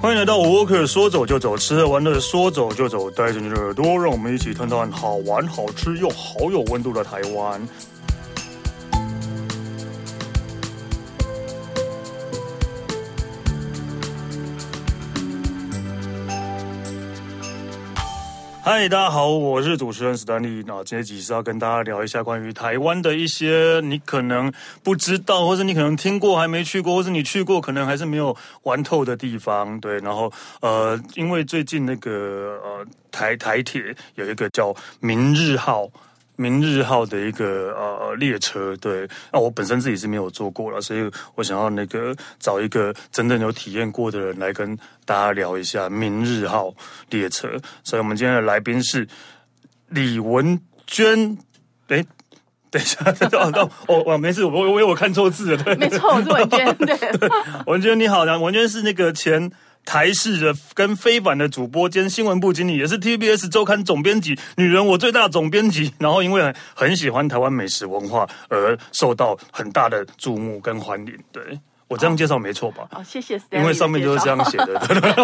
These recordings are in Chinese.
欢迎来到沃克，说走就走，吃喝玩乐说走就走，带着你的耳朵，让我们一起探探好玩、好吃又好有温度的台湾。嗨，大家好，我是主持人史丹利。那今天其实要跟大家聊一下关于台湾的一些你可能不知道，或者你可能听过还没去过，或者你去过可能还是没有玩透的地方。对，然后呃，因为最近那个呃台台铁有一个叫明日号。明日号的一个呃列车，对，那我本身自己是没有坐过了，所以我想要那个找一个真正有体验过的人来跟大家聊一下明日号列车。所以我们今天的来宾是李文娟，哎，等一下，哦 哦，我没事，我我我看错字了，对，没错，我是文娟，对，对，文娟你好，文娟是那个前。台视的跟非凡的主播兼新闻部经理，也是 TBS 周刊总编辑，女人我最大总编辑。然后因为很喜欢台湾美食文化，而受到很大的注目跟欢迎。对。我这样介绍没错吧？哦，谢谢 Stanley。因为上面就是这样写的，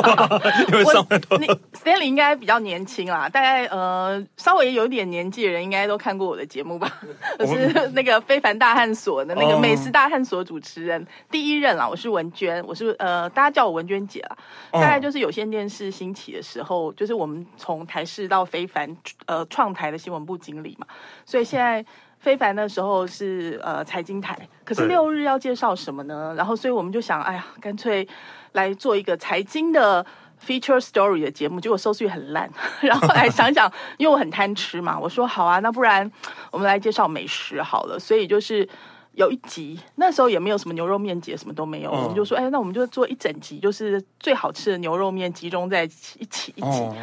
因为上面都你 Stanley 应该比较年轻啦，大概呃稍微有点年纪的人应该都看过我的节目吧？我 是那个非凡大汉所的那个美食大汉所主持人第一任啦，我是文娟，我是呃大家叫我文娟姐啦。大概就是有线电视兴起的时候，就是我们从台视到非凡呃创台的新闻部经理嘛，所以现在。非凡的时候是呃财经台，可是六日要介绍什么呢？然后所以我们就想，哎呀，干脆来做一个财经的 feature story 的节目，结果收视率很烂。然后来想想，因为我很贪吃嘛，我说好啊，那不然我们来介绍美食好了。所以就是。有一集，那时候也没有什么牛肉面节，什么都没有。Oh. 我们就说，哎，那我们就做一整集，就是最好吃的牛肉面集中在一起一起，一集 oh.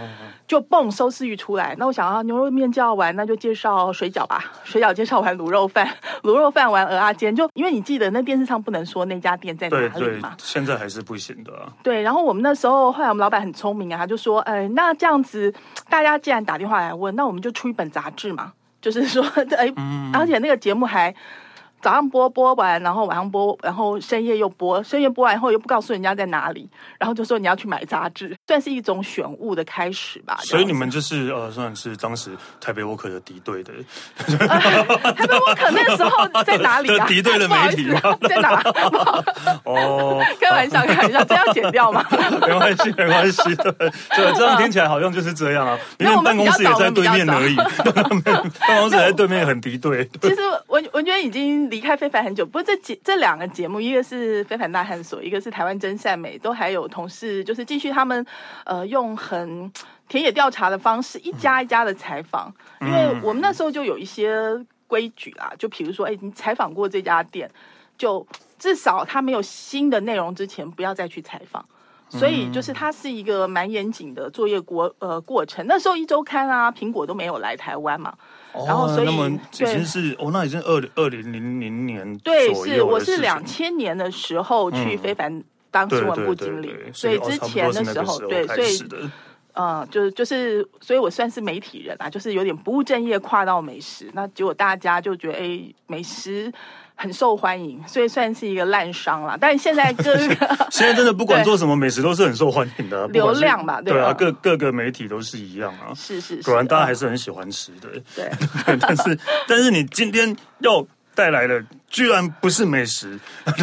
就蹦收视率出来。那我想啊，牛肉面叫完，那就介绍水饺吧。水饺介绍完，卤肉饭，卤肉饭完，蚵仔煎。就因为你记得那电视上不能说那家店在哪里嘛，对对，现在还是不行的啊。对，然后我们那时候，后来我们老板很聪明啊，他就说，哎，那这样子，大家既然打电话来问，那我们就出一本杂志嘛，就是说，哎，嗯、而且那个节目还。早上播播完，然后晚上播，然后深夜又播，深夜播完以后又不告诉人家在哪里，然后就说你要去买杂志，算是一种选物的开始吧。所以你们就是呃，算是当时台北沃克的敌对的。呃、台北沃克那时候在哪里啊？敌对的媒体吗？在哪？哦，开玩笑，开玩笑，这要剪掉吗？没关系，没关系。对，对，这样听起来好像就是这样啊。因为办公室也在对面而已，办公室在对面很敌对。其实文文娟已经。离开非凡很久，不过这节这两个节目，一个是非凡大探索，一个是台湾真善美，都还有同事，就是继续他们呃用很田野调查的方式，一家一家的采访。嗯、因为我们那时候就有一些规矩啦，就比如说，哎，你采访过这家店，就至少他没有新的内容之前，不要再去采访。所以就是它是一个蛮严谨的作业过呃过程。那时候一周刊啊，苹果都没有来台湾嘛。哦、然后，所以那么已经是对哦，那已经二二零零零年对，是我是两千年的时候去非凡当新闻部经理，嗯、对对对对，所以之前的时候，时候对，所以嗯，就是就是，所以我算是媒体人啊，就是有点不务正业，跨到美食，那结果大家就觉得哎，美食。很受欢迎，所以算是一个烂商啦。但是现在各个 现在真的不管做什么美食都是很受欢迎的，流量嘛，对啊，各各个媒体都是一样啊。是是是，果然大家还是很喜欢吃的。对，但是但是你今天要带来的居然不是美食，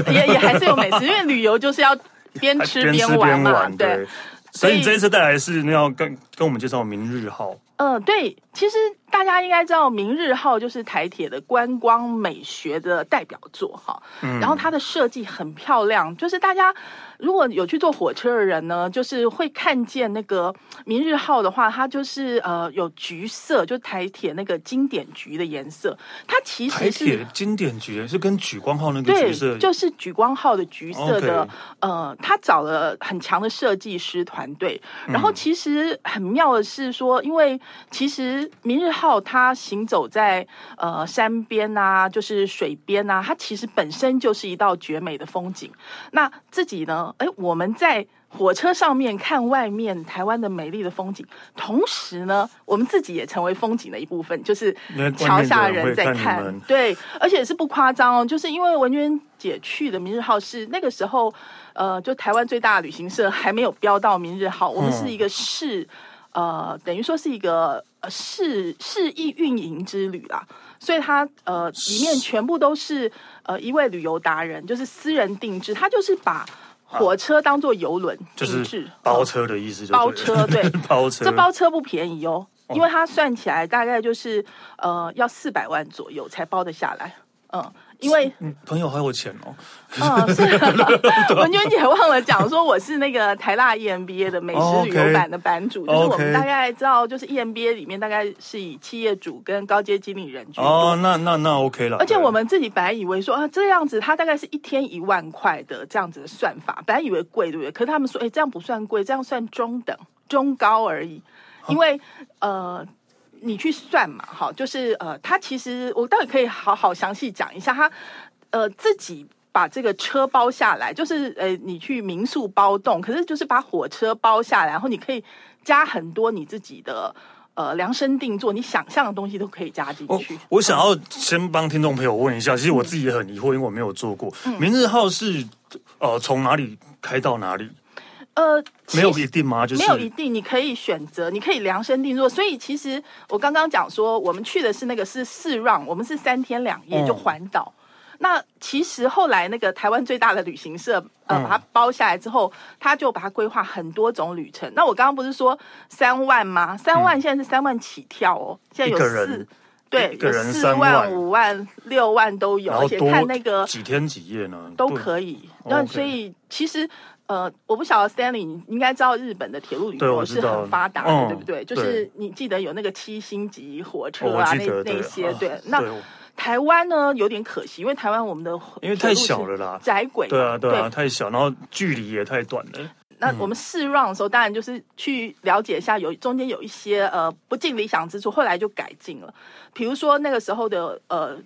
也也还是有美食，因为旅游就是要边吃边玩嘛。对，所以你这一次带来的是那要跟跟我们介绍明日号。嗯，对，其实大家应该知道，明日号就是台铁的观光美学的代表作哈。嗯，然后它的设计很漂亮，就是大家。如果有去坐火车的人呢，就是会看见那个明日号的话，它就是呃有橘色，就是台铁那个经典橘的颜色。它其实是台铁经典橘，是跟莒光号那个橘色，对，就是莒光号的橘色的。呃，他找了很强的设计师团队。然后其实很妙的是说，因为其实明日号它行走在呃山边啊，就是水边啊，它其实本身就是一道绝美的风景。那自己呢，哎，我们在。火车上面看外面台湾的美丽的风景，同时呢，我们自己也成为风景的一部分，就是桥下人在看，看对，而且是不夸张哦，就是因为文娟姐去的明日号是那个时候，呃，就台湾最大的旅行社还没有标到明日号，我们是一个试，呃，等于说是一个试试意运营之旅啦，所以它呃里面全部都是呃一位旅游达人，就是私人定制，他就是把。火车当做游轮，就是包车的意思就。包车 对，包车。这包车不便宜哦，因为它算起来大概就是呃要四百万左右才包得下来，嗯。因为朋友还有钱哦。嗯，是。文娟姐忘了讲说，我是那个台大 EMBA 的美食旅游版的版主，就是我们大概知道，就是 EMBA 里面大概是以企业主跟高阶经理人居多。哦，那那那 OK 了。而且我们自己本来以为说啊，这样子他大概是一天一万块的这样子的算法，本来以为贵，对不对？可是他们说，哎，这样不算贵，这样算中等、中高而已。因为呃。你去算嘛，哈，就是呃，他其实我倒也可以好好详细讲一下，他呃自己把这个车包下来，就是呃你去民宿包栋，可是就是把火车包下来，然后你可以加很多你自己的呃量身定做，你想象的东西都可以加进去。我，我想要先帮听众朋友问一下，其实我自己也很疑惑，因为我没有做过。嗯、明日号是呃从哪里开到哪里？呃，没有一定吗？就是没有一定，你可以选择，你可以量身定做。所以其实我刚刚讲说，我们去的是那个是四 run，我们是三天两夜就环岛。嗯、那其实后来那个台湾最大的旅行社，呃，把它包下来之后，他就把它规划很多种旅程。那我刚刚不是说三万吗？三万现在是三万起跳哦，现在有四，对，有四万、五万、六万都有，而且看那个几天几夜呢，都可以。那所以其实。呃，我不晓得 Stanley，你应该知道日本的铁路旅游是很发达的，对，对不对？嗯、就是你记得有那个七星级火车啊，那那些对。啊、那台湾呢有点可惜，因为台湾我们的因为太小了啦，窄轨，对啊对啊，太小，然后距离也太短了。那我们试 run 的时候，当然就是去了解一下有，有中间有一些呃不尽理想之处，后来就改进了。比如说那个时候的呃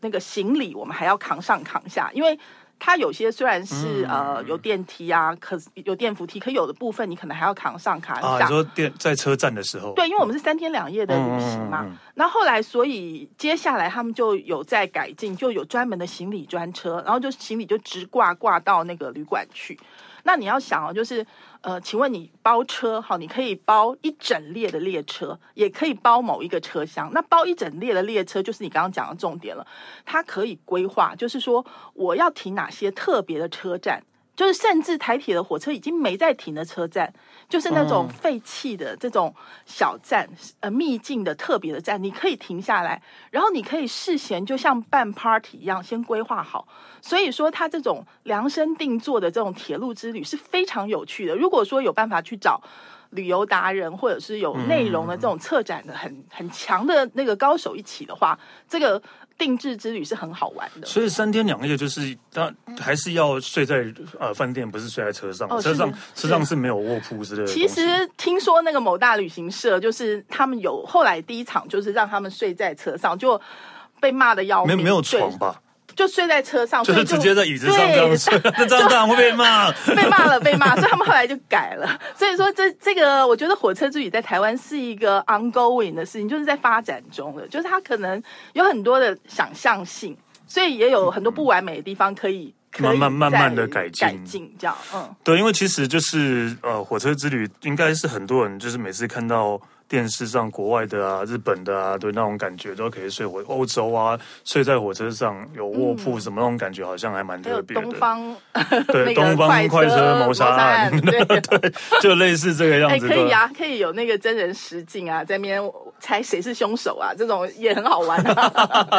那个行李，我们还要扛上扛下，因为。它有些虽然是、嗯、呃有电梯啊，可是有电扶梯，可有的部分你可能还要扛上卡下。啊，你说电在车站的时候，对，因为我们是三天两夜的旅行嘛。那、后来，所以接下来他们就有在改进，就有专门的行李专车，然后就行李就直挂挂到那个旅馆去。那你要想哦，就是。呃，请问你包车哈，你可以包一整列的列车，也可以包某一个车厢。那包一整列的列车，就是你刚刚讲的重点了。它可以规划，就是说我要停哪些特别的车站。就是甚至台铁的火车已经没在停的车站，就是那种废弃的这种小站，呃，秘境的特别的站，你可以停下来，然后你可以事先就像办 party 一样先规划好。所以说，它这种量身定做的这种铁路之旅是非常有趣的。如果说有办法去找旅游达人，或者是有内容的这种策展的很很强的那个高手一起的话，这个。定制之旅是很好玩的，所以三天两夜就是他还是要睡在呃饭店，不是睡在车上。哦、车上车上是没有卧铺之类的。其实听说那个某大旅行社就是他们有后来第一场就是让他们睡在车上，就被骂的要命。没没有床吧？就睡在车上，就是直接在椅子上这样睡，那 这样当然会被骂，被骂了，被骂，所以他们后来就改了。所以说这这个，我觉得火车之旅在台湾是一个 ongoing 的事情，就是在发展中的，就是它可能有很多的想象性，所以也有很多不完美的地方可以，可以慢慢慢慢的改进，改进这样，嗯，对，因为其实就是呃，火车之旅应该是很多人就是每次看到。电视上国外的啊，日本的啊，对那种感觉都可以睡火欧洲啊，睡在火车上有卧铺什么那种感觉，好像还蛮特别的。东方对东方快车谋杀案，对对，就类似这个样子。可以啊，可以有那个真人实景啊，在那边猜谁是凶手啊，这种也很好玩。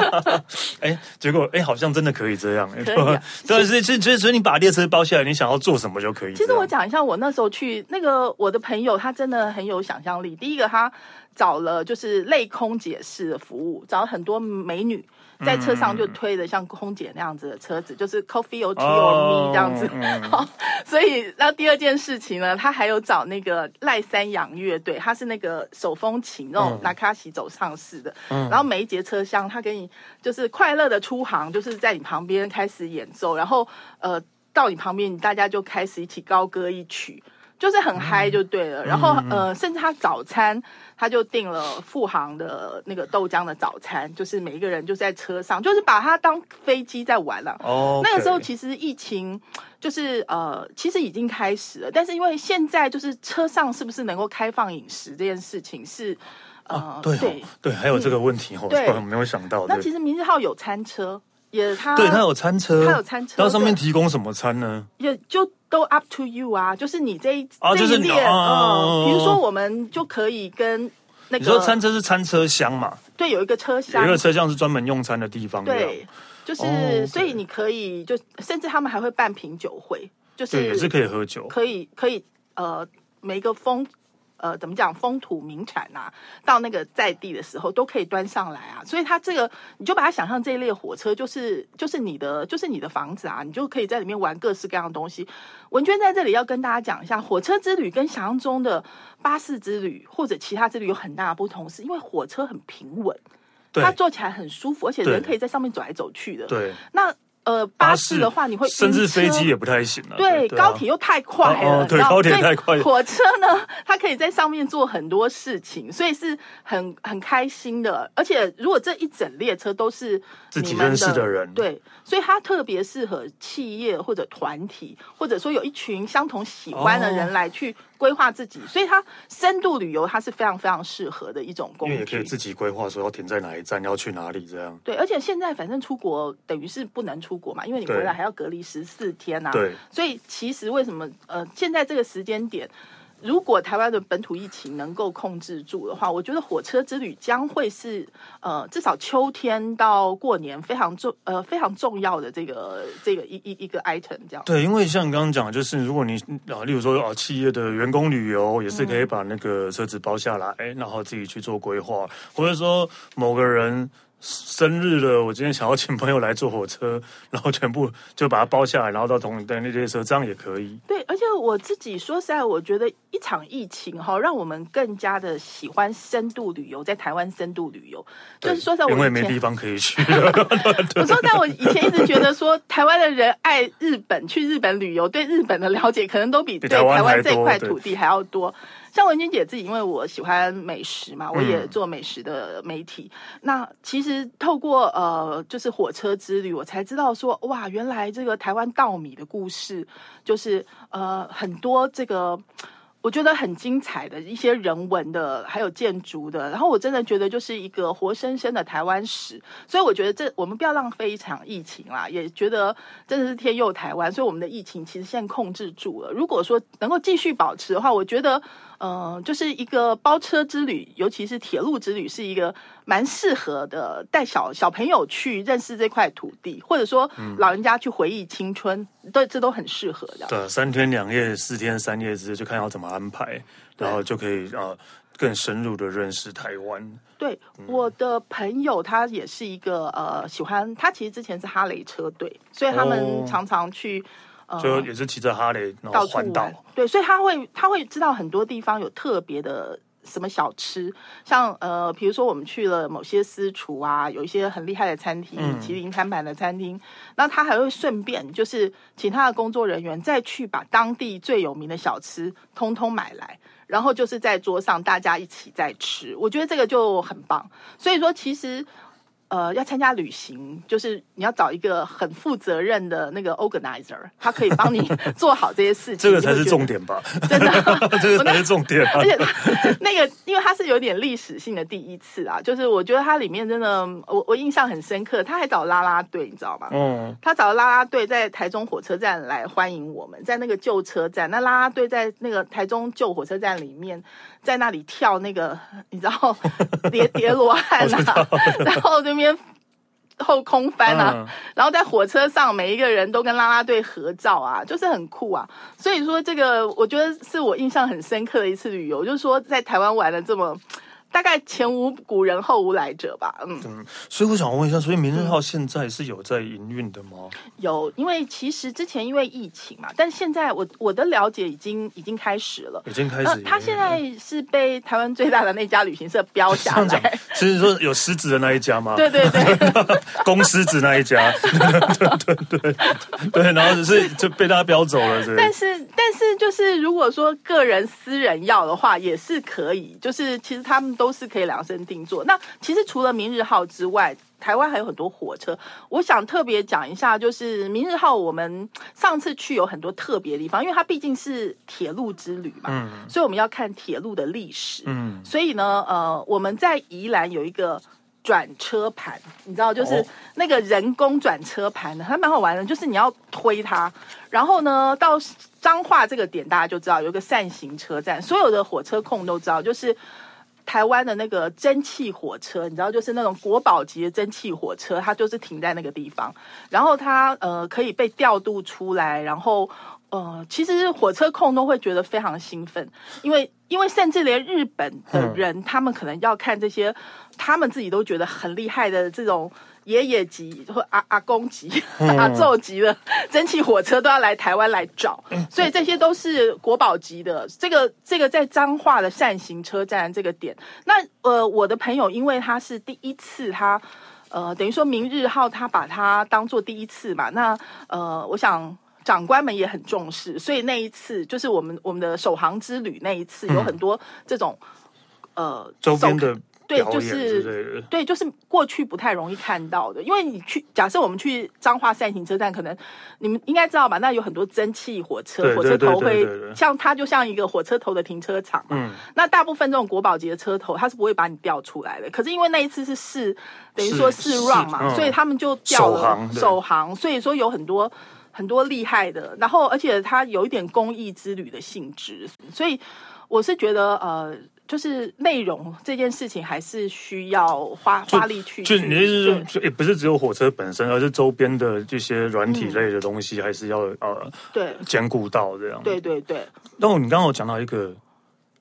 哎，结果哎，好像真的可以这样。可以，对，所以所以所以你把列车包下来，你想要做什么就可以。其实我讲一下，我那时候去那个我的朋友，他真的很有想象力。第一个他。他找了就是类空姐式的服务，找了很多美女。在车上就推的像空姐那样子的车子，嗯、就是 coffee or tea or me 这样子。所以那第二件事情呢，他还有找那个赖三阳乐队，他是那个手风琴那种那卡西走上式的。嗯、然后每一节车厢，他给你就是快乐的出航，就是在你旁边开始演奏，然后呃到你旁边，大家就开始一起高歌一曲。就是很嗨就对了，嗯、然后呃，甚至他早餐他就订了富航的那个豆浆的早餐，就是每一个人就在车上，就是把它当飞机在玩了。哦，那个时候其实疫情就是呃，其实已经开始了，但是因为现在就是车上是不是能够开放饮食这件事情是呃、啊、对、哦、对对，还有这个问题哦，对，没有想到。那其实明日号有餐车。也他对他有餐车，他有餐车，然后上面提供什么餐呢？也就都 up to you 啊，就是你这一这一列，嗯，比如说我们就可以跟那个你说餐车是餐车厢嘛？对，有一个车厢，有一个车厢是专门用餐的地方。对，就是所以你可以就甚至他们还会办品酒会，就是也是可以喝酒，可以可以呃每一个风。呃，怎么讲风土名产啊？到那个在地的时候都可以端上来啊，所以它这个你就把它想象这一列火车就是就是你的就是你的房子啊，你就可以在里面玩各式各样的东西。文娟在这里要跟大家讲一下，火车之旅跟想象中的巴士之旅或者其他之旅有很大的不同，是因为火车很平稳，对它坐起来很舒服，而且人可以在上面走来走去的。对，那。呃，巴士的话你会甚至飞机也不太行了。对，高铁又太快了。对，高铁太快。火车呢，它可以在上面做很多事情，所以是很很开心的。而且如果这一整列车都是自己认识的人，对，所以它特别适合企业或者团体，或者说有一群相同喜欢的人来去。规划自己，所以它深度旅游它是非常非常适合的一种工具。因为也可以自己规划说要停在哪一站，要去哪里这样。对，而且现在反正出国等于是不能出国嘛，因为你回来还要隔离十四天啊。对，所以其实为什么呃现在这个时间点？如果台湾的本土疫情能够控制住的话，我觉得火车之旅将会是呃至少秋天到过年非常重呃非常重要的这个这个一一一个 item 这样。对，因为像你刚刚讲，就是如果你啊，例如说啊，企业的员工旅游也是可以把那个车子包下来，嗯、然后自己去做规划，或者说某个人。生日了，我今天想要请朋友来坐火车，然后全部就把它包下来，然后到同一班那列车，这样也可以。对，而且我自己说实在，我觉得一场疫情哈，让我们更加的喜欢深度旅游，在台湾深度旅游，就是说在我因为没地方可以去。我说在我以前一直觉得说，台湾的人爱日本，去日本旅游，对日本的了解可能都比对台湾这块土地还要多。像文君姐自己，因为我喜欢美食嘛，我也做美食的媒体。嗯、那其实透过呃，就是火车之旅，我才知道说，哇，原来这个台湾稻米的故事，就是呃很多这个。我觉得很精彩的一些人文的，还有建筑的，然后我真的觉得就是一个活生生的台湾史，所以我觉得这我们不要浪费一场疫情啦，也觉得真的是天佑台湾，所以我们的疫情其实现在控制住了。如果说能够继续保持的话，我觉得。嗯、呃，就是一个包车之旅，尤其是铁路之旅，是一个蛮适合的，带小小朋友去认识这块土地，或者说老人家去回忆青春，对、嗯，这都很适合的。对，三天两夜、四天三夜之，就看要怎么安排，然后就可以啊、呃、更深入的认识台湾。对，嗯、我的朋友他也是一个呃喜欢，他其实之前是哈雷车队，所以他们常常去。哦就也是骑着哈雷然后环岛，对，所以他会他会知道很多地方有特别的什么小吃，像呃，比如说我们去了某些私厨啊，有一些很厉害的餐厅，嗯、麒麟餐盘的餐厅，那他还会顺便就是请他的工作人员再去把当地最有名的小吃通通买来，然后就是在桌上大家一起在吃，我觉得这个就很棒。所以说，其实。呃，要参加旅行，就是你要找一个很负责任的那个 organizer，他可以帮你 做好这些事情。这个才是重点吧？真的，这个才是重点。而且那个，因为它是有点历史性的第一次啊，就是我觉得它里面真的，我我印象很深刻。他还找啦啦队，你知道吗？嗯。他找啦啦队在台中火车站来欢迎我们，在那个旧车站，那啦啦队在那个台中旧火车站里面，在那里跳那个，你知道 叠叠罗汉啊，然后这边。后空翻啊，嗯、然后在火车上，每一个人都跟啦啦队合照啊，就是很酷啊。所以说，这个我觉得是我印象很深刻的一次旅游，就是说在台湾玩的这么大概前无古人后无来者吧，嗯，嗯，所以我想问一下，所以明日号现在是有在营运的吗？有，因为其实之前因为疫情嘛，但现在我我的了解已经已经开始了，已经开始了。他、呃、现在是被台湾最大的那家旅行社标下来，讲其实说有狮子的那一家吗？对 对对，公狮子那一家，对对对对，然后只是就被大家标走了，但是但是就是如果说个人私人要的话，也是可以，就是其实他们。都是可以量身定做。那其实除了明日号之外，台湾还有很多火车。我想特别讲一下，就是明日号，我们上次去有很多特别的地方，因为它毕竟是铁路之旅嘛，嗯，所以我们要看铁路的历史，嗯，所以呢，呃，我们在宜兰有一个转车盘，你知道，就是那个人工转车盘的，还蛮好玩的，就是你要推它，然后呢，到彰化这个点，大家就知道有一个扇形车站，所有的火车控都知道，就是。台湾的那个蒸汽火车，你知道，就是那种国宝级的蒸汽火车，它就是停在那个地方，然后它呃可以被调度出来，然后呃，其实火车控都会觉得非常兴奋，因为因为甚至连日本的人，嗯、他们可能要看这些，他们自己都觉得很厉害的这种。爷爷级或阿阿公级、阿祖级的蒸汽火车都要来台湾来找，所以这些都是国宝级的。这个这个在彰化的扇形车站这个点，那呃，我的朋友因为他是第一次他，他呃等于说明日号他把它当做第一次嘛，那呃，我想长官们也很重视，所以那一次就是我们我们的首航之旅那一次有很多这种呃周边的。对，就是对，就是过去不太容易看到的，因为你去假设我们去彰化扇形车站，可能你们应该知道吧？那有很多蒸汽火车，火车头会像它就像一个火车头的停车场嘛。嗯，那大部分这种国宝级的车头，它是不会把你调出来的。可是因为那一次是试，等于说试 run 嘛，嗯，所以他们就调了首航，首航，所以说有很多很多厉害的，然后而且它有一点公益之旅的性质，所以我是觉得呃。就是内容这件事情还是需要花花力去。就你的意思是，也不是只有火车本身，而是周边的这些软体类的东西，还是要、嗯、呃对兼顾到这样。对对对。那我你刚刚有讲到一个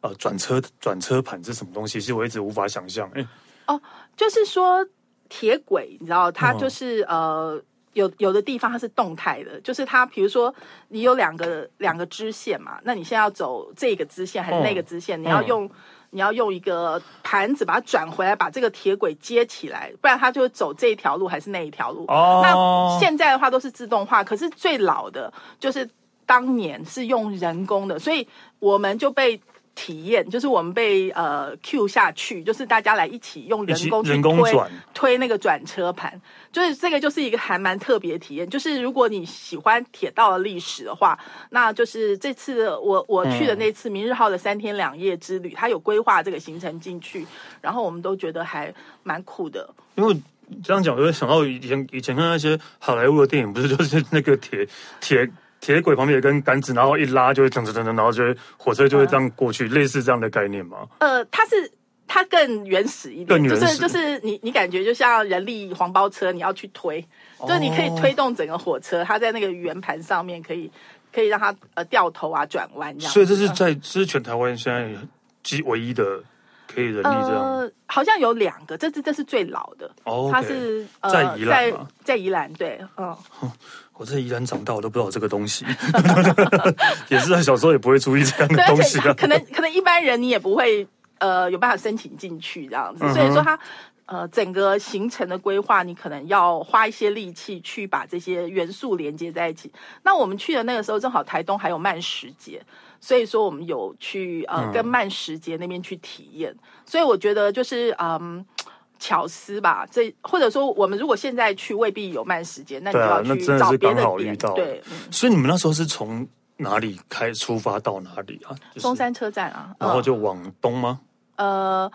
呃转车转车盘是什么东西？其实我一直无法想象。哎哦，就是说铁轨，你知道它就是、嗯、呃。有有的地方它是动态的，就是它，比如说你有两个两个支线嘛，那你现在要走这个支线还是那个支线？嗯、你要用、嗯、你要用一个盘子把它转回来，把这个铁轨接起来，不然它就会走这一条路还是那一条路。哦，那现在的话都是自动化，可是最老的就是当年是用人工的，所以我们就被。体验就是我们被呃 Q 下去，就是大家来一起用人工去推推那个转车盘，就是这个就是一个还蛮特别的体验。就是如果你喜欢铁道的历史的话，那就是这次我我去的那次明日号的三天两夜之旅，它有规划这个行程进去，然后我们都觉得还蛮酷的。因为这样讲，我会想到以前以前看那些好莱坞的电影，不是就是那个铁铁。铁轨旁边有根杆子，然后一拉就会噔噔噔噔，然后就会火车就会这样过去，嗯、类似这样的概念吗？呃，它是它更原始一点，就是就是你你感觉就像人力黄包车，你要去推，哦、就是你可以推动整个火车，它在那个圆盘上面可以可以让它呃掉头啊转弯这样。所以这是在这是全台湾现在几唯一的可以人力这样。呃，好像有两个，这是这是最老的，哦它是、呃、在宜兰在在宜兰对，嗯。我在宜兰长大，我都不知道这个东西，也是在小时候也不会注意这样的东西的。可能可能一般人你也不会呃有办法申请进去这样子，所以说它呃整个行程的规划，你可能要花一些力气去把这些元素连接在一起。那我们去的那个时候，正好台东还有慢食节，所以说我们有去呃跟慢食节那边去体验。所以我觉得就是嗯。巧思吧，这或者说我们如果现在去未必有慢时间，那你就要去找别的点。对，所以你们那时候是从哪里开出发到哪里啊？中山车站啊，然后就往东吗？呃，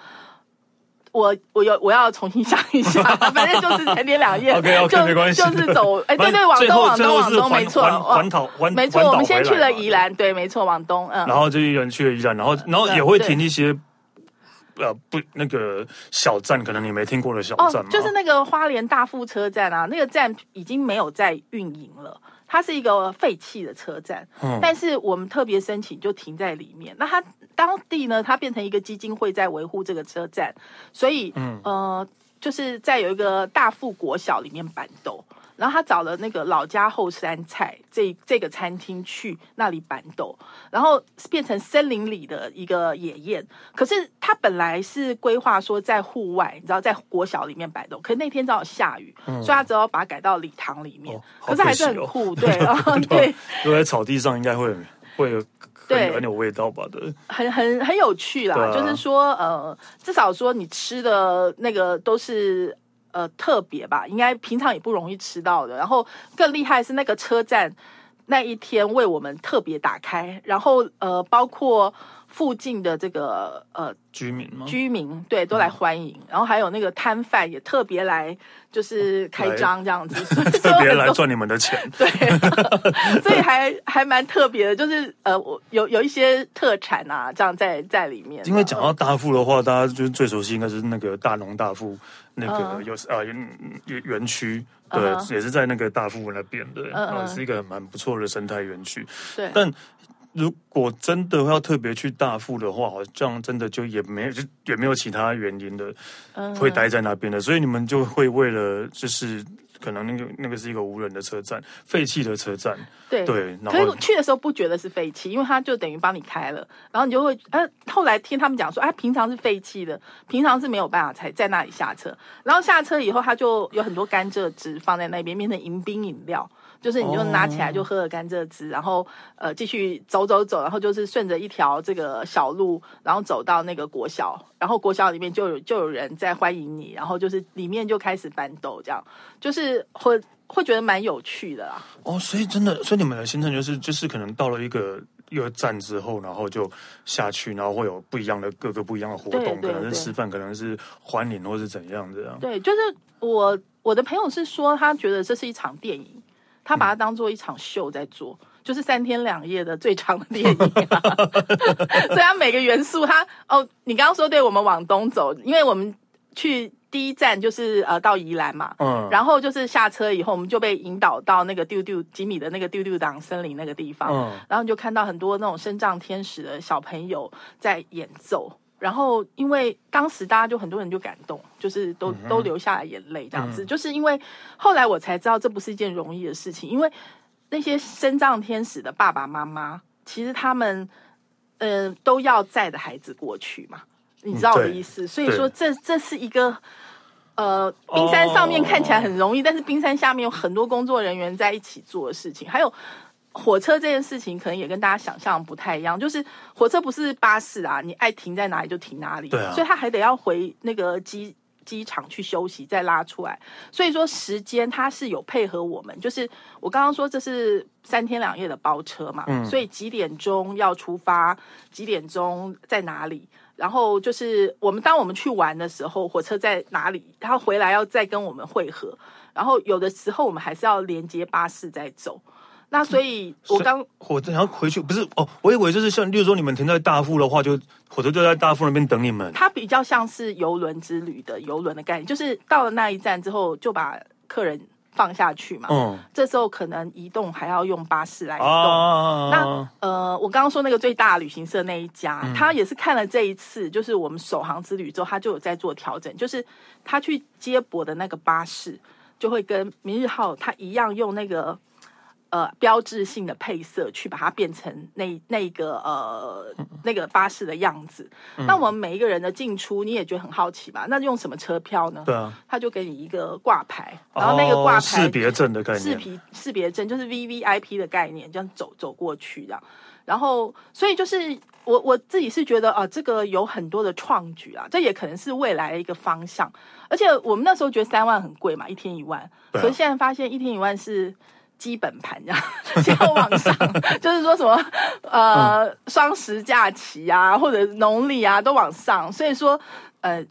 我我有我要重新想一下，反正就是三天两夜。OK OK，没关系，就是走哎，对对，往东往东往东，没错，环岛环没错，我们先去了宜兰，对，没错，往东，嗯，然后就一人去了宜兰，然后然后也会停一些。呃，不，那个小站可能你没听过的小站？哦，就是那个花莲大富车站啊，那个站已经没有在运营了。它是一个废弃的车站，嗯，但是我们特别申请就停在里面。那它当地呢，它变成一个基金会在维护这个车站，所以，嗯，呃，就是在有一个大富国小里面办桌。然后他找了那个老家后山菜这这个餐厅去那里板斗，然后变成森林里的一个野宴。可是他本来是规划说在户外，你知道，在国小里面办桌，可是那天正好下雨，嗯、所以他只好把它改到礼堂里面。哦哦、可是还是很酷，对，然后对，因为在草地上应该会会有很很有味道吧？对，很很很有趣啦。啊、就是说，呃，至少说你吃的那个都是。呃，特别吧，应该平常也不容易吃到的。然后更厉害是那个车站那一天为我们特别打开，然后呃，包括附近的这个呃居民吗？居民对都来欢迎，嗯、然后还有那个摊贩也特别来，就是开张这样子，特别来赚你们的钱。对，所以还还蛮特别的，就是呃，我有有一些特产啊，这样在在里面。因为讲到大富的话，大家就是最熟悉应该是那个大农大富。那个有呃园园区，对，uh. 也是在那个大富那边的，然后、uh huh. 是一个蛮不错的生态园区。对，但如果真的要特别去大富的话，好像真的就也没有，就也没有其他原因的会待在那边的，uh. 所以你们就会为了就是。可能那个那个是一个无人的车站，废弃的车站。对对，可是去的时候不觉得是废弃，因为他就等于帮你开了，然后你就会呃，后来听他们讲说，哎，平常是废弃的，平常是没有办法才在那里下车，然后下车以后，他就有很多甘蔗汁放在那边，变成迎宾饮料。就是你就拿起来就喝了甘蔗汁，然后呃继续走走走，然后就是顺着一条这个小路，然后走到那个国小，然后国小里面就有就有人在欢迎你，然后就是里面就开始搬豆，这样就是会会觉得蛮有趣的啦。哦，所以真的，所以你们的行程就是就是可能到了一个一个站之后，然后就下去，然后会有不一样的各个不一样的活动，对对对，可能是吃饭，可能是欢迎，或是怎样这样。对，就是我我的朋友是说，他觉得这是一场电影。他把它当做一场秀在做，嗯、就是三天两夜的最长的电影啊！所以他每个元素他，他哦，你刚刚说对，我们往东走，因为我们去第一站就是呃到宜兰嘛，嗯，然后就是下车以后，我们就被引导到那个丢丢吉米的那个丢丢党森林那个地方，嗯，然后你就看到很多那种身障天使的小朋友在演奏。然后，因为当时大家就很多人就感动，就是都都流下来眼泪这样子，嗯、就是因为后来我才知道这不是一件容易的事情，因为那些身障天使的爸爸妈妈，其实他们呃都要载着孩子过去嘛，你知道我的意思？嗯、所以说这这是一个呃冰山上面看起来很容易，哦、但是冰山下面有很多工作人员在一起做的事情，还有。火车这件事情可能也跟大家想象不太一样，就是火车不是巴士啊，你爱停在哪里就停哪里，对啊，所以他还得要回那个机机场去休息，再拉出来。所以说时间它是有配合我们，就是我刚刚说这是三天两夜的包车嘛，嗯，所以几点钟要出发，几点钟在哪里，然后就是我们当我们去玩的时候，火车在哪里，然后回来要再跟我们会合，然后有的时候我们还是要连接巴士再走。那所以，我刚火车然后回去不是哦，我以为就是像，例如说你们停在大富的话，就火车就在大富那边等你们。它比较像是游轮之旅的游轮的概念，就是到了那一站之后就把客人放下去嘛。嗯，这时候可能移动还要用巴士来移动。啊、那呃，我刚刚说那个最大的旅行社那一家，嗯、他也是看了这一次，就是我们首航之旅之后，他就有在做调整，就是他去接驳的那个巴士就会跟明日号他一样用那个。呃，标志性的配色去把它变成那那个呃那个巴士的样子。嗯、那我们每一个人的进出，你也觉得很好奇吧？那用什么车票呢？对啊，他就给你一个挂牌，然后那个挂牌识别证的概念，识别识别证就是 V V I P 的概念，这样走走过去这样。然后，所以就是我我自己是觉得啊、呃，这个有很多的创举啊，这也可能是未来的一个方向。而且我们那时候觉得三万很贵嘛，一天一万，啊、可是现在发现一天一万是。基本盘这样，现在往上，就是说什么呃，双十假期啊，或者农历啊，都往上。所以说，呃，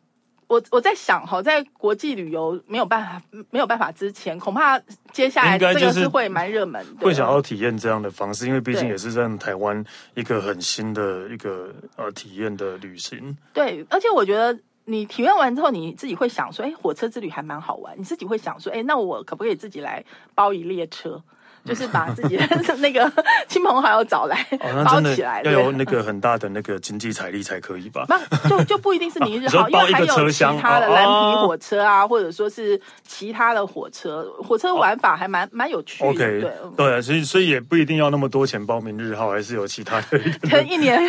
我我在想哈，在国际旅游没有办法没有办法之前，恐怕接下来这个是会蛮热门的，会想要体验这样的方式，因为毕竟也是在台湾一个很新的一个呃体验的旅行。对，而且我觉得。你体验完之后，你自己会想说：“哎，火车之旅还蛮好玩。”你自己会想说：“哎，那我可不可以自己来包一列车？”就是把自己的 那个 亲朋好友找来包起来，要有那个很大的那个经济财力才可以吧？那就就不一定是明日号，因为还有其他的蓝皮火车啊，或者说是其他的火车，火车玩法还蛮蛮有趣的。OK，对对，所以所以也不一定要那么多钱包明日号，还是有其他的。可能一年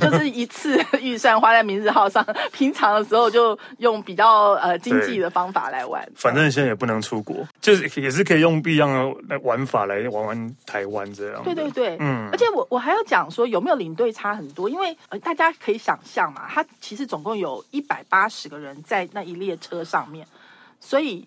就是一次预算花在明日号上，平常的时候就用比较呃经济的方法来玩。反正现在也不能出国，就是也是可以用不一样的玩法来玩玩台湾这样。对对对，嗯。而且我我还要讲说有没有领队差很多，因为呃大家可以想象嘛，他其实总共有一百八十个人在那一列车上面，所以。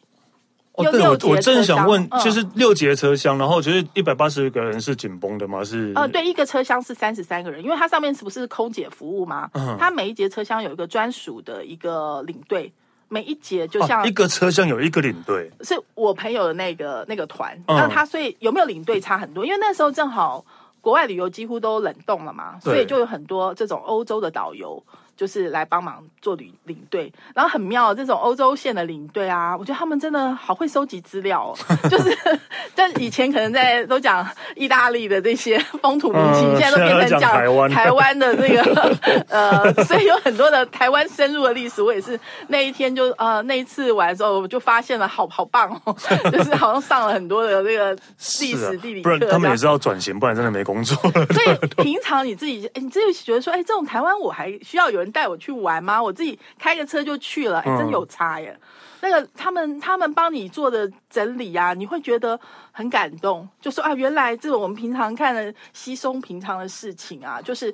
哦，对，我我正想问，就是六节车厢，然后就是一百八十个人是紧绷的吗？是？呃，对，一个车厢是三十三个人，因为它上面是不是空姐服务吗？嗯，它每一节车厢有一个专属的一个领队，每一节就像、哦、一个车厢有一个领队，是我朋友的那个那个团，那他所以有没有领队差很多？因为那时候正好国外旅游几乎都冷冻了嘛，所以就有很多这种欧洲的导游。就是来帮忙做领领队，然后很妙，这种欧洲线的领队啊，我觉得他们真的好会收集资料哦。就是，但以前可能在都讲意大利的这些风土民情，嗯、现在都变成讲台湾台湾的这个呃，所以有很多的台湾深入的历史。我也是那一天就呃那一次玩的时候，我就发现了好好棒哦，就是好像上了很多的这个历史地理课，不然他们也是要转型，不然真的没工作。所以平常你自己，哎，你自己觉得说，哎，这种台湾我还需要有人。带我去玩吗？我自己开个车就去了，哎，真有差耶！嗯、那个他们他们帮你做的整理啊，你会觉得很感动。就说啊，原来这种我们平常看的稀松平常的事情啊，就是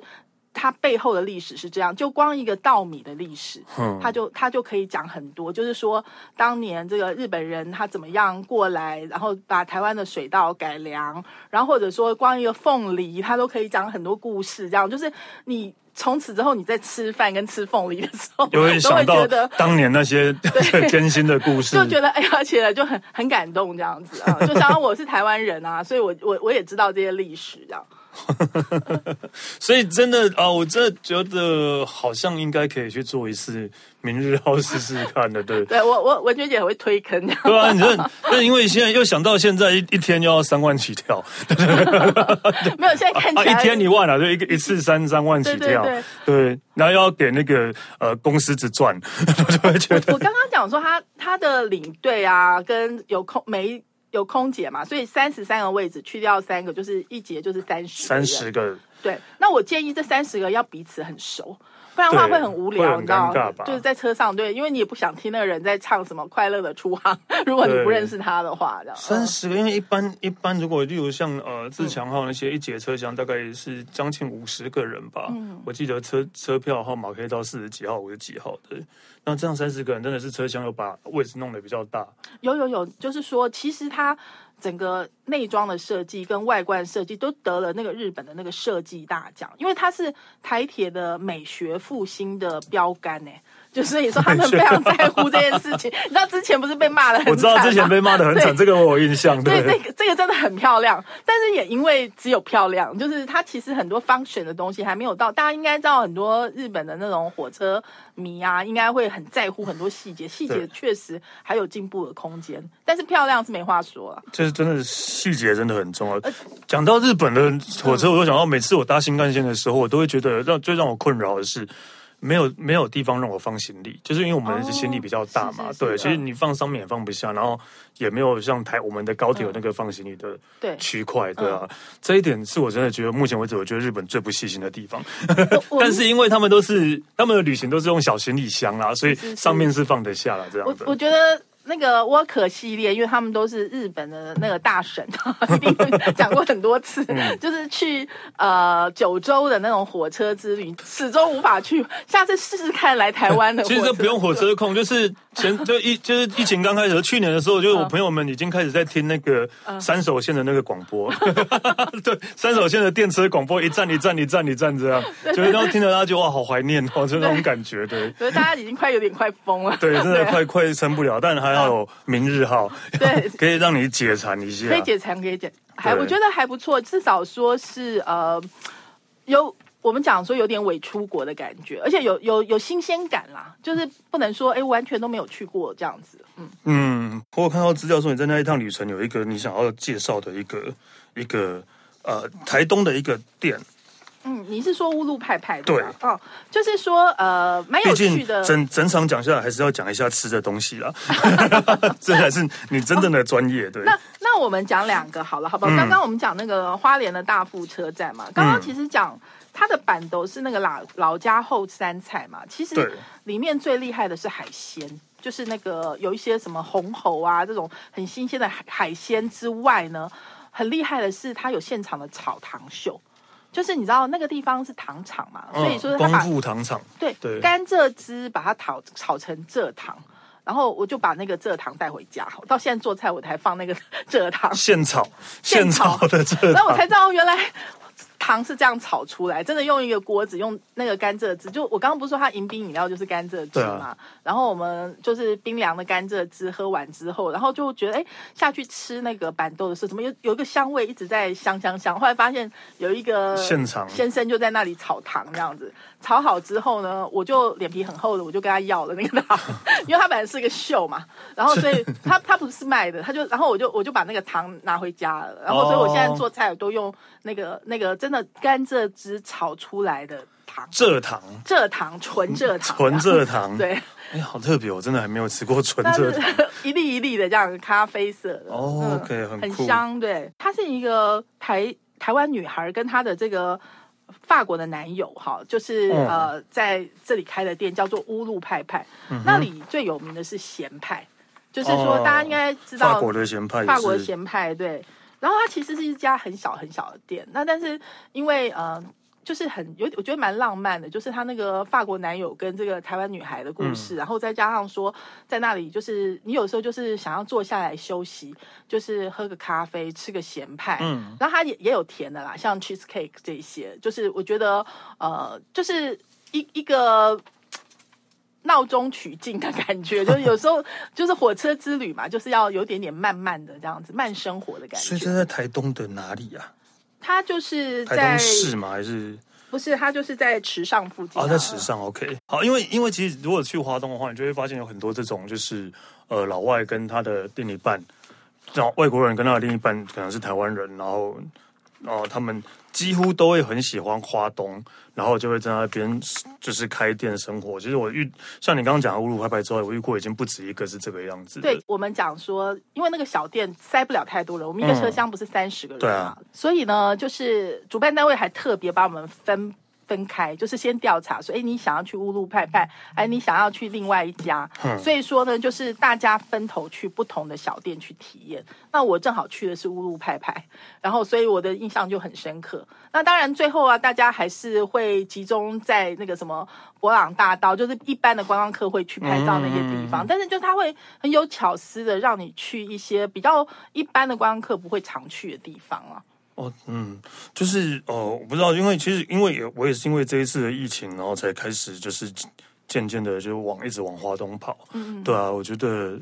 它背后的历史是这样。就光一个稻米的历史，嗯，他就他就可以讲很多。就是说，当年这个日本人他怎么样过来，然后把台湾的水稻改良，然后或者说光一个凤梨，他都可以讲很多故事。这样就是你。从此之后，你在吃饭跟吃凤梨的时候，就会想到当年那些 艰辛的故事，就觉得哎呀，起来就很很感动这样子啊。就想到我是台湾人啊，所以我我我也知道这些历史这样。所以真的啊，我真的觉得好像应该可以去做一次明日号试试看的，对。对我我文娟姐很会推坑，对啊，你说，但因为现在又想到现在一一天就要三万起跳，没有现在看起来、啊、一天一万啊，就一个一次三三万起跳，对，对，对，对，然后又要给那个呃公司只赚，我就会觉得。我刚刚讲说他他的领队啊，跟有空没。有空姐嘛，所以三十三个位置去掉三个，就是一节就是三十。三十个。对，那我建议这三十个要彼此很熟。不然的话会很无聊，你知道吗？就是在车上，对，因为你也不想听那个人在唱什么快乐的出航。如果你不认识他的话，这样。三十个，因为一般一般，如果例如像呃自强号那些一节车厢，大概是将近五十个人吧。嗯，我记得车车票号码可以到四十几号、五十几号的。那这样三十个人真的是车厢又把位置弄得比较大。有有有，就是说其实他。整个内装的设计跟外观设计都得了那个日本的那个设计大奖，因为它是台铁的美学复兴的标杆呢。就是你说他们非常在乎这件事情，你知道之前不是被骂的很惨？我知道之前被骂的很惨，这个我有印象。对，这个这个真的很漂亮，但是也因为只有漂亮，就是它其实很多 function 的东西还没有到。大家应该知道，很多日本的那种火车迷啊，应该会很在乎很多细节，细节确实还有进步的空间。但是漂亮是没话说啊，就是真的细节真的很重要。讲到日本的火车，我就想到每次我搭新干线的时候，我都会觉得让最让我困扰的是。没有没有地方让我放行李，就是因为我们的行李比较大嘛。对，其实你放上面也放不下，然后也没有像台我们的高铁有那个放行李的区块，对啊。这一点是我真的觉得目前为止，我觉得日本最不细心的地方。但是因为他们都是他们的旅行都是用小行李箱啦，所以上面是放得下了这样我。我觉得。那个沃克系列，因为他们都是日本的那个大神，一定讲过很多次，嗯、就是去呃九州的那种火车之旅，始终无法去。下次试试看来台湾的。其实不用火车控，就是前就疫就是疫情刚开始，去年的时候，就是我朋友们已经开始在听那个三手线的那个广播，嗯、对，三手线的电车广播，一站一站一站一站这样，就是然后听着他就哇好怀念哦，就那种感觉，对。所以大家已经快有点快疯了，对，真的快快撑不了，但还。要有明日号，对，可以让你解馋一下，可以解馋，可以解，还我觉得还不错，至少说是呃，有我们讲说有点伪出国的感觉，而且有有有新鲜感啦，就是不能说哎完全都没有去过这样子。嗯嗯，我有看到资料说你在那一趟旅程有一个你想要介绍的一个一个呃台东的一个店。嗯，你是说乌路派派的？对，哦，就是说呃蛮有趣的。整整场讲下来还是要讲一下吃的东西啦，这才是你真正的专业。对，那那我们讲两个好了，好不好？刚刚我们讲那个花莲的大富车站嘛，刚刚其实讲。它的板都是那个老老家后山菜嘛，其实里面最厉害的是海鲜，就是那个有一些什么红喉啊这种很新鲜的海海鲜之外呢，很厉害的是它有现场的炒糖秀，就是你知道那个地方是糖厂嘛，所以说是光复糖厂对对。甘蔗汁把它炒炒成蔗糖，然后我就把那个蔗糖带回家，我到现在做菜我才放那个蔗糖。现炒现炒。的蔗糖，然后我才知道原来。糖是这样炒出来，真的用一个锅子，用那个甘蔗汁。就我刚刚不是说它迎宾饮料就是甘蔗汁嘛？啊、然后我们就是冰凉的甘蔗汁，喝完之后，然后就觉得哎，下去吃那个板豆的时候，怎么有有一个香味一直在香香香。后来发现有一个现场先生就在那里炒糖这样子，炒好之后呢，我就脸皮很厚的，我就跟他要了那个糖，因为他本来是一个秀嘛，然后所以 他他不是卖的，他就然后我就我就把那个糖拿回家了，然后所以我现在做菜我都用那个那个真的。甘蔗汁炒出来的糖，蔗糖，蔗糖，纯蔗糖，纯蔗糖，对，哎，好特别，我真的还没有吃过纯蔗糖，一粒一粒的这样咖啡色的，哦，OK，很很香，对，她是一个台台湾女孩，跟她的这个法国的男友，哈，就是呃在这里开的店叫做乌路派派，那里最有名的是咸派，就是说大家应该知道法国的咸派，法国的咸派，对。然后它其实是一家很小很小的店，那但是因为呃，就是很有我觉得蛮浪漫的，就是他那个法国男友跟这个台湾女孩的故事，嗯、然后再加上说在那里就是你有时候就是想要坐下来休息，就是喝个咖啡，吃个咸派，嗯，然后它也也有甜的啦，像 cheese cake 这些，就是我觉得呃，就是一一个。闹中取静的感觉，就是有时候就是火车之旅嘛，就是要有点点慢慢的这样子，慢生活的感觉。所以这在台东的哪里啊？它就是在台东市吗？还是不是？它就是在池上附近。啊，在池上。OK，好，因为因为其实如果去花东的话，你就会发现有很多这种就是呃老外跟他的另一半，然后外国人跟他的另一半可能是台湾人，然后然后他们。几乎都会很喜欢花东，然后就会在那边就是开店生活。其实我遇像你刚刚讲的乌鲁拍拍之外，我遇过已经不止一个是这个样子。对，我们讲说，因为那个小店塞不了太多人，我们一个车厢不是三十个人嘛，嗯，对啊，所以呢，就是主办单位还特别把我们分。分开就是先调查说，哎，你想要去乌鲁派派，哎，你想要去另外一家，嗯、所以说呢，就是大家分头去不同的小店去体验。那我正好去的是乌鲁派派，然后所以我的印象就很深刻。那当然最后啊，大家还是会集中在那个什么博朗大道，就是一般的观光客会去拍照那些地方，嗯、但是就他会很有巧思的让你去一些比较一般的观光客不会常去的地方啊。哦，嗯，就是哦，我不知道，因为其实因为也我也是因为这一次的疫情，然后才开始就是渐渐的就往一直往华东跑。嗯，对啊，我觉得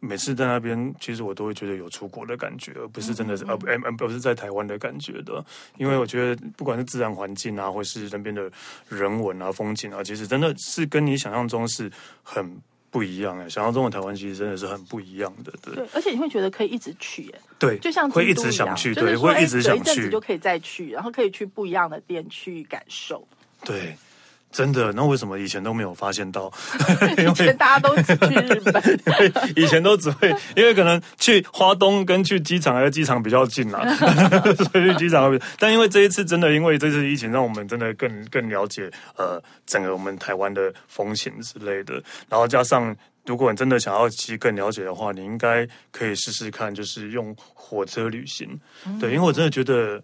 每次在那边，其实我都会觉得有出国的感觉，而不是真的是呃不呃，不是在台湾的感觉的。因为我觉得不管是自然环境啊，或是那边的人文啊、风景啊，其实真的是跟你想象中是很。不一样哎，想象中的台湾其实真的是很不一样的，对。对，而且你会觉得可以一直去耶，对，就像会一直想去，对，会一直想去，一阵子就可以再去，然后可以去不一样的店去感受。对。真的？那为什么以前都没有发现到？以前大家都只去日本，以前都只会因为可能去花东跟去机场，还是机场比较近啦，所以去机场。但因为这一次真的，因为这次疫情，让我们真的更更了解呃整个我们台湾的风险之类的。然后加上，如果你真的想要其实更了解的话，你应该可以试试看，就是用火车旅行。对，因为我真的觉得。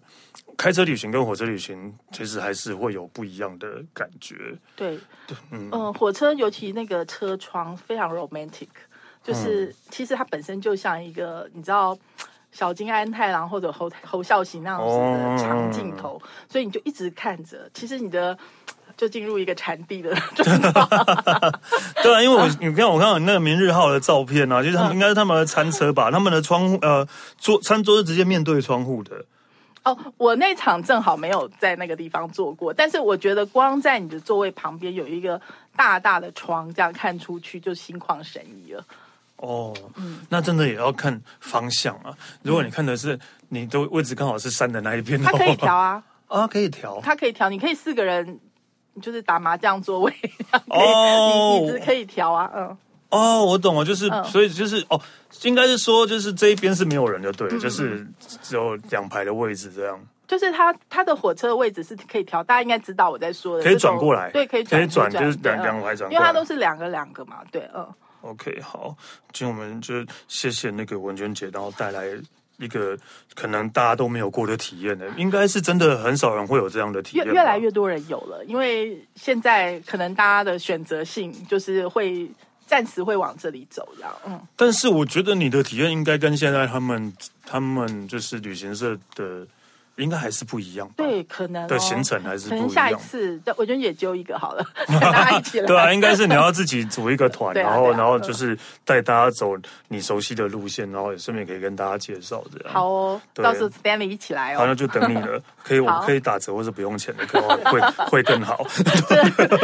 开车旅行跟火车旅行其实还是会有不一样的感觉。对，对，嗯，嗯，火车尤其那个车窗非常 romantic，就是、嗯、其实它本身就像一个你知道小金安太郎或者侯侯孝贤那样子的长镜头，哦、所以你就一直看着，其实你的就进入一个禅地的 状态。对啊，因为我你看我看到那个明日号的照片啊，就是他们应该是他们的餐车吧，他们的窗户呃桌餐桌是直接面对窗户的。哦，我那场正好没有在那个地方坐过，但是我觉得光在你的座位旁边有一个大大的窗，这样看出去就心旷神怡了。哦，嗯，那真的也要看方向啊。如果你看的是你的位置刚好是山的那一边，它可以调啊，啊，可以调，它可以调，你可以四个人就是打麻将座位，哦，椅子可以调啊，嗯。哦，我懂了，就是、嗯、所以就是哦，应该是说就是这一边是没有人就对了，嗯、就是只有两排的位置这样。就是他他的火车的位置是可以调，大家应该知道我在说的，可以转过来，对，可以转，可以转，就是两两排转，因为它都是两个两个嘛，对，嗯。OK，好，今天我们就谢谢那个文娟姐，然后带来一个可能大家都没有过的体验的，应该是真的很少人会有这样的体验，越越来越多人有了，因为现在可能大家的选择性就是会。暂时会往这里走，这样。嗯，但是我觉得你的体验应该跟现在他们他们就是旅行社的。应该还是不一样，对，可能的行程还是不一样。下一次，我觉得也揪一个好了，大家一起来。对啊，应该是你要自己组一个团，然后然后就是带大家走你熟悉的路线，然后也顺便可以跟大家介绍这样。好哦，到时候 Stanley 一起来哦。好，那就等你了。可以，我可以打折或者不用钱的，可能会会更好。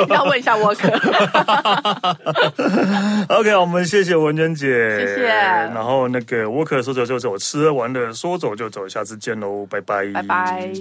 要问一下 Walker。OK，我们谢谢文娟姐，谢谢。然后那个 Walker 说走就走，吃喝玩乐说走就走，下次见喽，拜拜。拜拜。